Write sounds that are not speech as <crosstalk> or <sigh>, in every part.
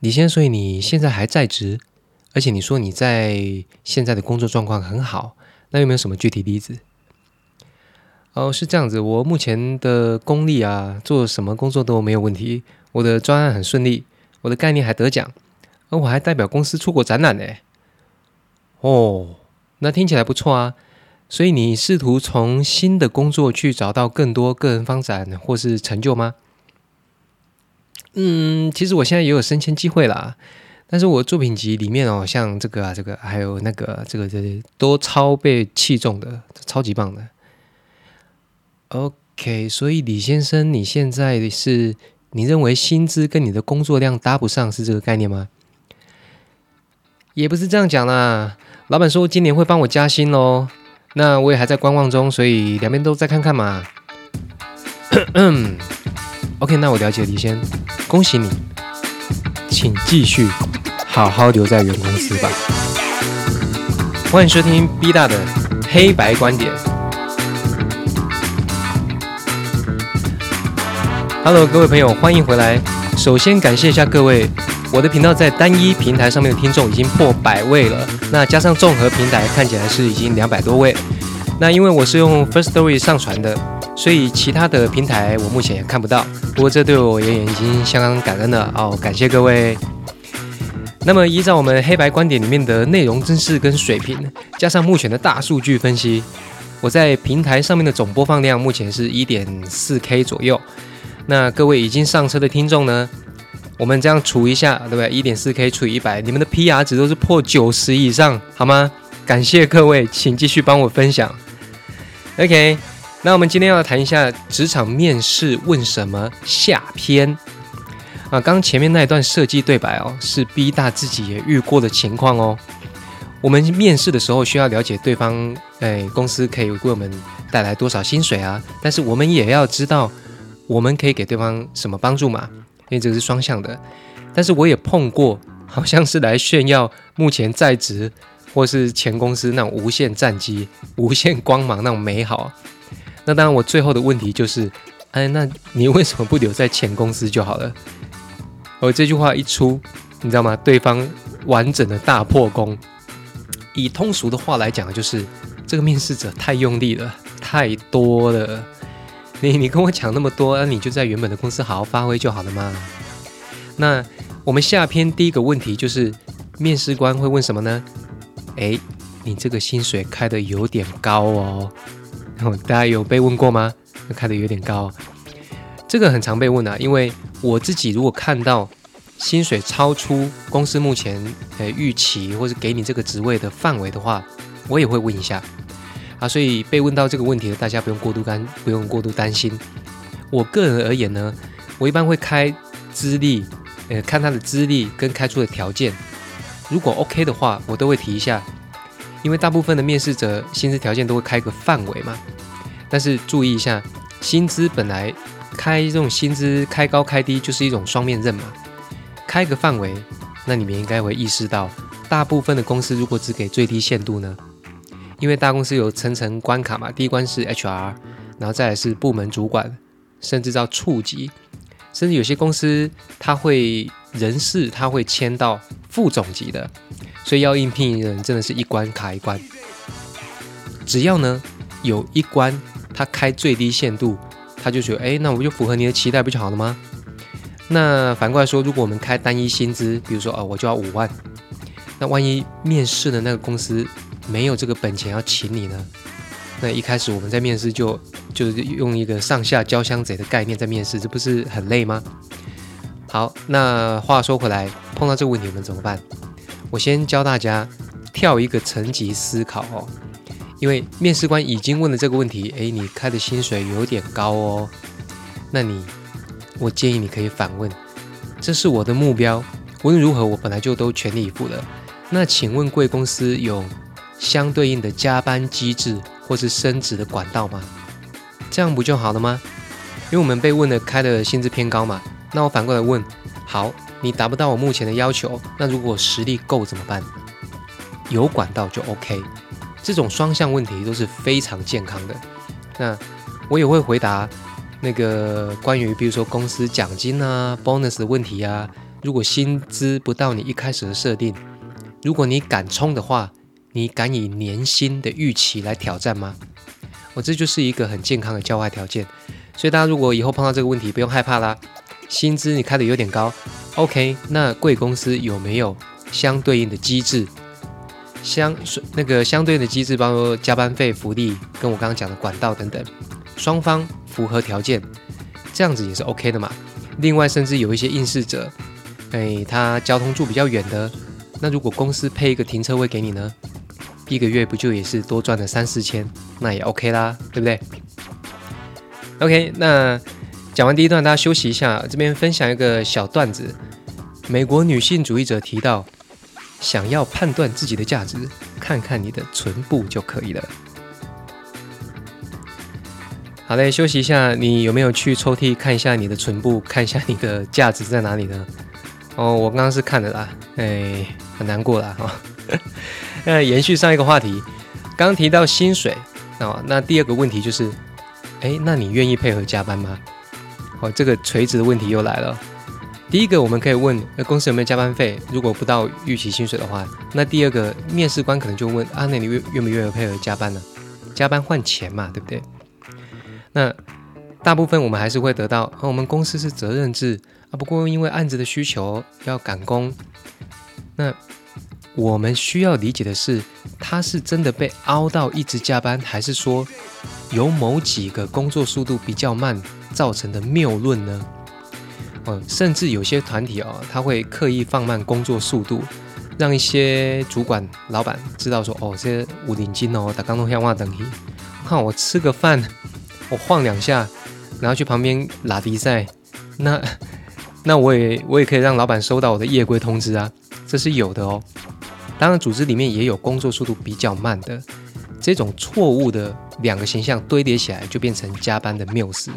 李先生，所以你现在还在职，而且你说你在现在的工作状况很好，那有没有什么具体例子？哦，是这样子，我目前的功力啊，做什么工作都没有问题，我的专案很顺利，我的概念还得奖，而我还代表公司出国展览呢。哦，那听起来不错啊。所以你试图从新的工作去找到更多个人发展或是成就吗？嗯，其实我现在也有升迁机会啦，但是我作品集里面哦，像这个啊，这个还有那个这个这都超被器重的，超级棒的。OK，所以李先生，你现在是你认为薪资跟你的工作量搭不上，是这个概念吗？也不是这样讲啦，老板说今年会帮我加薪喽。那我也还在观望中，所以两边都再看看嘛。<coughs> OK，那我了解李先，恭喜你，请继续好好留在原公司吧。欢迎收听 B 大的黑白观点。Hello，各位朋友，欢迎回来。首先感谢一下各位。我的频道在单一平台上面的听众已经破百位了，那加上综合平台看起来是已经两百多位。那因为我是用 First Story 上传的，所以其他的平台我目前也看不到。不过这对我而言已经相当感恩了哦，感谢各位。那么依照我们黑白观点里面的内容真实跟水平，加上目前的大数据分析，我在平台上面的总播放量目前是一点四 K 左右。那各位已经上车的听众呢？我们这样除一下，对不对？一点四 K 除以一百，你们的 PR 值都是破九十以上，好吗？感谢各位，请继续帮我分享。OK，那我们今天要谈一下职场面试问什么下篇啊？刚前面那一段设计对白哦，是 B 大自己也遇过的情况哦。我们面试的时候需要了解对方，哎，公司可以为我们带来多少薪水啊？但是我们也要知道，我们可以给对方什么帮助嘛？因为这个是双向的，但是我也碰过，好像是来炫耀目前在职或是前公司那种无限战机、无限光芒那种美好。那当然，我最后的问题就是，哎，那你为什么不留在前公司就好了？而这句话一出，你知道吗？对方完整的大破功。以通俗的话来讲，就是这个面试者太用力了，太多了。你你跟我讲那么多，那你就在原本的公司好好发挥就好了嘛。那我们下篇第一个问题就是，面试官会问什么呢？诶，你这个薪水开的有点高哦。<laughs> 大家有被问过吗？开的有点高，这个很常被问啊。因为我自己如果看到薪水超出公司目前呃预期或是给你这个职位的范围的话，我也会问一下。啊，所以被问到这个问题的大家不用过度担，不用过度担心。我个人而言呢，我一般会开资历，呃，看他的资历跟开出的条件，如果 OK 的话，我都会提一下。因为大部分的面试者薪资条件都会开个范围嘛，但是注意一下，薪资本来开这种薪资开高开低就是一种双面刃嘛。开个范围，那你们应该会意识到，大部分的公司如果只给最低限度呢？因为大公司有层层关卡嘛，第一关是 HR，然后再来是部门主管，甚至到处级，甚至有些公司他会人事他会签到副总级的，所以要应聘人真的是一关卡一关。只要呢有一关他开最低限度，他就觉得哎，那我就符合你的期待不就好了吗？那反过来说，如果我们开单一薪资，比如说哦我就要五万，那万一面试的那个公司。没有这个本钱要请你呢，那一开始我们在面试就就是用一个上下交相贼的概念在面试，这不是很累吗？好，那话说回来，碰到这个问题我们怎么办？我先教大家跳一个层级思考哦，因为面试官已经问了这个问题，诶，你开的薪水有点高哦，那你我建议你可以反问，这是我的目标，无论如何我本来就都全力以赴了，那请问贵公司有？相对应的加班机制或是升职的管道吗？这样不就好了吗？因为我们被问的开的薪资偏高嘛。那我反过来问，好，你达不到我目前的要求，那如果实力够怎么办？有管道就 OK。这种双向问题都是非常健康的。那我也会回答那个关于比如说公司奖金啊、bonus 的问题啊，如果薪资不到你一开始的设定，如果你敢冲的话，你敢以年薪的预期来挑战吗？我这就是一个很健康的交换条件。所以大家如果以后碰到这个问题，不用害怕啦。薪资你开的有点高，OK？那贵公司有没有相对应的机制？相那个相对应的机制，包括加班费、福利，跟我刚刚讲的管道等等，双方符合条件，这样子也是 OK 的嘛。另外，甚至有一些应试者，哎，他交通住比较远的，那如果公司配一个停车位给你呢，一个月不就也是多赚了三四千，那也 OK 啦，对不对？OK，那讲完第一段，大家休息一下，这边分享一个小段子。美国女性主义者提到。想要判断自己的价值，看看你的唇部就可以了。好嘞，休息一下。你有没有去抽屉看一下你的唇部，看一下你的价值在哪里呢？哦，我刚刚是看了啦，哎，很难过啦哈。<laughs> 那延续上一个话题，刚提到薪水哦，那第二个问题就是，哎，那你愿意配合加班吗？哦，这个垂直的问题又来了。第一个，我们可以问，那公司有没有加班费？如果不到预期薪水的话，那第二个，面试官可能就问啊，那你愿愿不愿意配合加班呢？加班换钱嘛，对不对？那大部分我们还是会得到，啊，我们公司是责任制啊，不过因为案子的需求要赶工，那我们需要理解的是，他是真的被凹到一直加班，还是说有某几个工作速度比较慢造成的谬论呢？嗯，甚至有些团体哦，他会刻意放慢工作速度，让一些主管、老板知道说，哦，这些五零金哦，打刚弄香话等于，看我吃个饭，我晃两下，然后去旁边拉迪赛，那 <laughs> 那我也我也可以让老板收到我的夜归通知啊，这是有的哦。当然，组织里面也有工作速度比较慢的，这种错误的两个形象堆叠起来，就变成加班的谬思。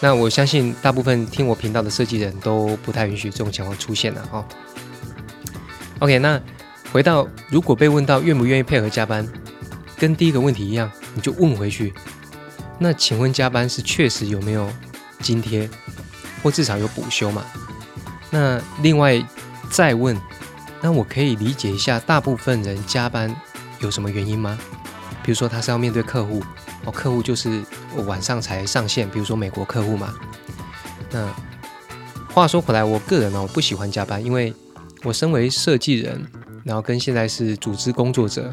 那我相信大部分听我频道的设计人都不太允许这种情况出现了哈。OK，那回到如果被问到愿不愿意配合加班，跟第一个问题一样，你就问回去。那请问加班是确实有没有津贴，或至少有补休嘛？那另外再问，那我可以理解一下大部分人加班有什么原因吗？比如说他是要面对客户。哦，客户就是我晚上才上线，比如说美国客户嘛。那话说回来，我个人呢，我不喜欢加班，因为我身为设计人，然后跟现在是组织工作者，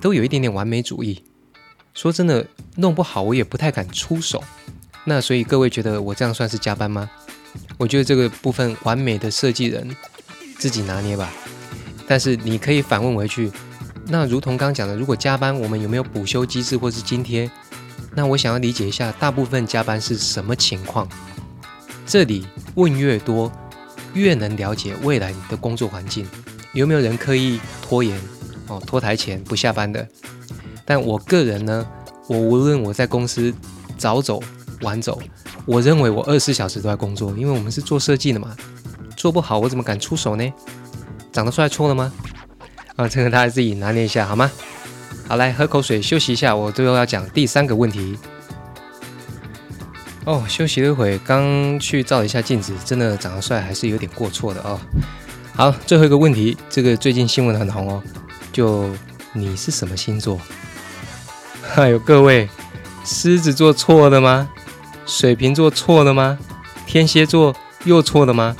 都有一点点完美主义。说真的，弄不好我也不太敢出手。那所以各位觉得我这样算是加班吗？我觉得这个部分完美的设计人自己拿捏吧。但是你可以反问回去。那如同刚讲的，如果加班，我们有没有补休机制或是津贴？那我想要理解一下，大部分加班是什么情况？这里问越多，越能了解未来你的工作环境有没有人刻意拖延哦，拖台前不下班的。但我个人呢，我无论我在公司早走晚走，我认为我二十四小时都在工作，因为我们是做设计的嘛，做不好我怎么敢出手呢？长得帅错了吗？啊，这个大家自己拿捏一下好吗？好，来喝口水休息一下。我最后要讲第三个问题。哦，休息了一会，刚去照了一下镜子，真的长得帅还是有点过错的哦。好，最后一个问题，这个最近新闻很红哦。就你是什么星座？还有各位，狮子座错了吗？水瓶座错了吗？天蝎座又错了吗？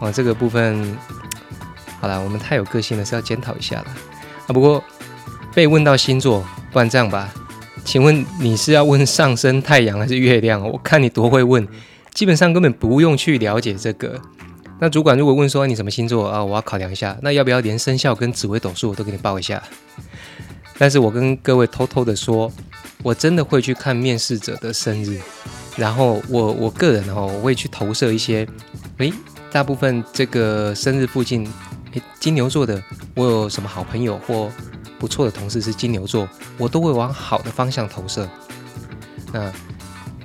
哦，这个部分。好了，我们太有个性了，是要检讨一下了啊。不过被问到星座，不然这样吧，请问你是要问上升太阳还是月亮？我看你多会问，基本上根本不用去了解这个。那主管如果问说你什么星座啊，我要考量一下，那要不要连生肖跟紫微斗数我都给你报一下？但是我跟各位偷偷的说，我真的会去看面试者的生日，然后我我个人哦，我会去投射一些，诶，大部分这个生日附近。金牛座的，我有什么好朋友或不错的同事是金牛座，我都会往好的方向投射。那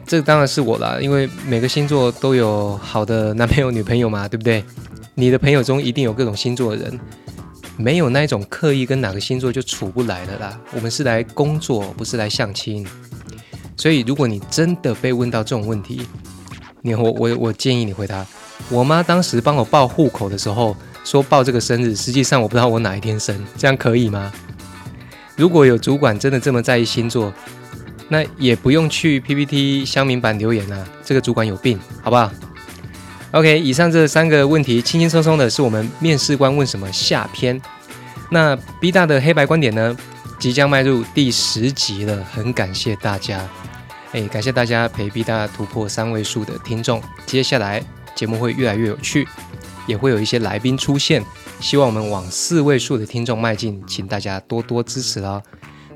这当然是我啦，因为每个星座都有好的男朋友、女朋友嘛，对不对？你的朋友中一定有各种星座的人，没有那一种刻意跟哪个星座就处不来的啦。我们是来工作，不是来相亲。所以，如果你真的被问到这种问题，你我我我建议你回答：我妈当时帮我报户口的时候说报这个生日，实际上我不知道我哪一天生，这样可以吗？如果有主管真的这么在意星座，那也不用去 PPT 乡民版留言啊，这个主管有病，好不好？OK，以上这三个问题轻轻松松的是我们面试官问什么下篇。那 B 大的黑白观点呢，即将迈入第十集了，很感谢大家，哎，感谢大家陪 B 大突破三位数的听众，接下来节目会越来越有趣，也会有一些来宾出现，希望我们往四位数的听众迈进，请大家多多支持哦。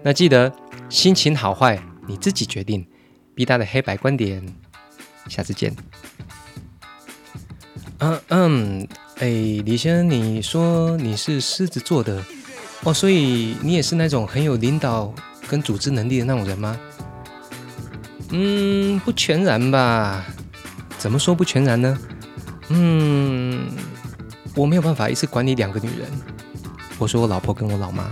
那记得心情好坏。你自己决定，B 大的黑白观点，下次见。嗯嗯，哎，李先生，你说你是狮子座的哦，所以你也是那种很有领导跟组织能力的那种人吗？嗯，不全然吧。怎么说不全然呢？嗯，我没有办法一次管理两个女人。我说我老婆跟我老妈。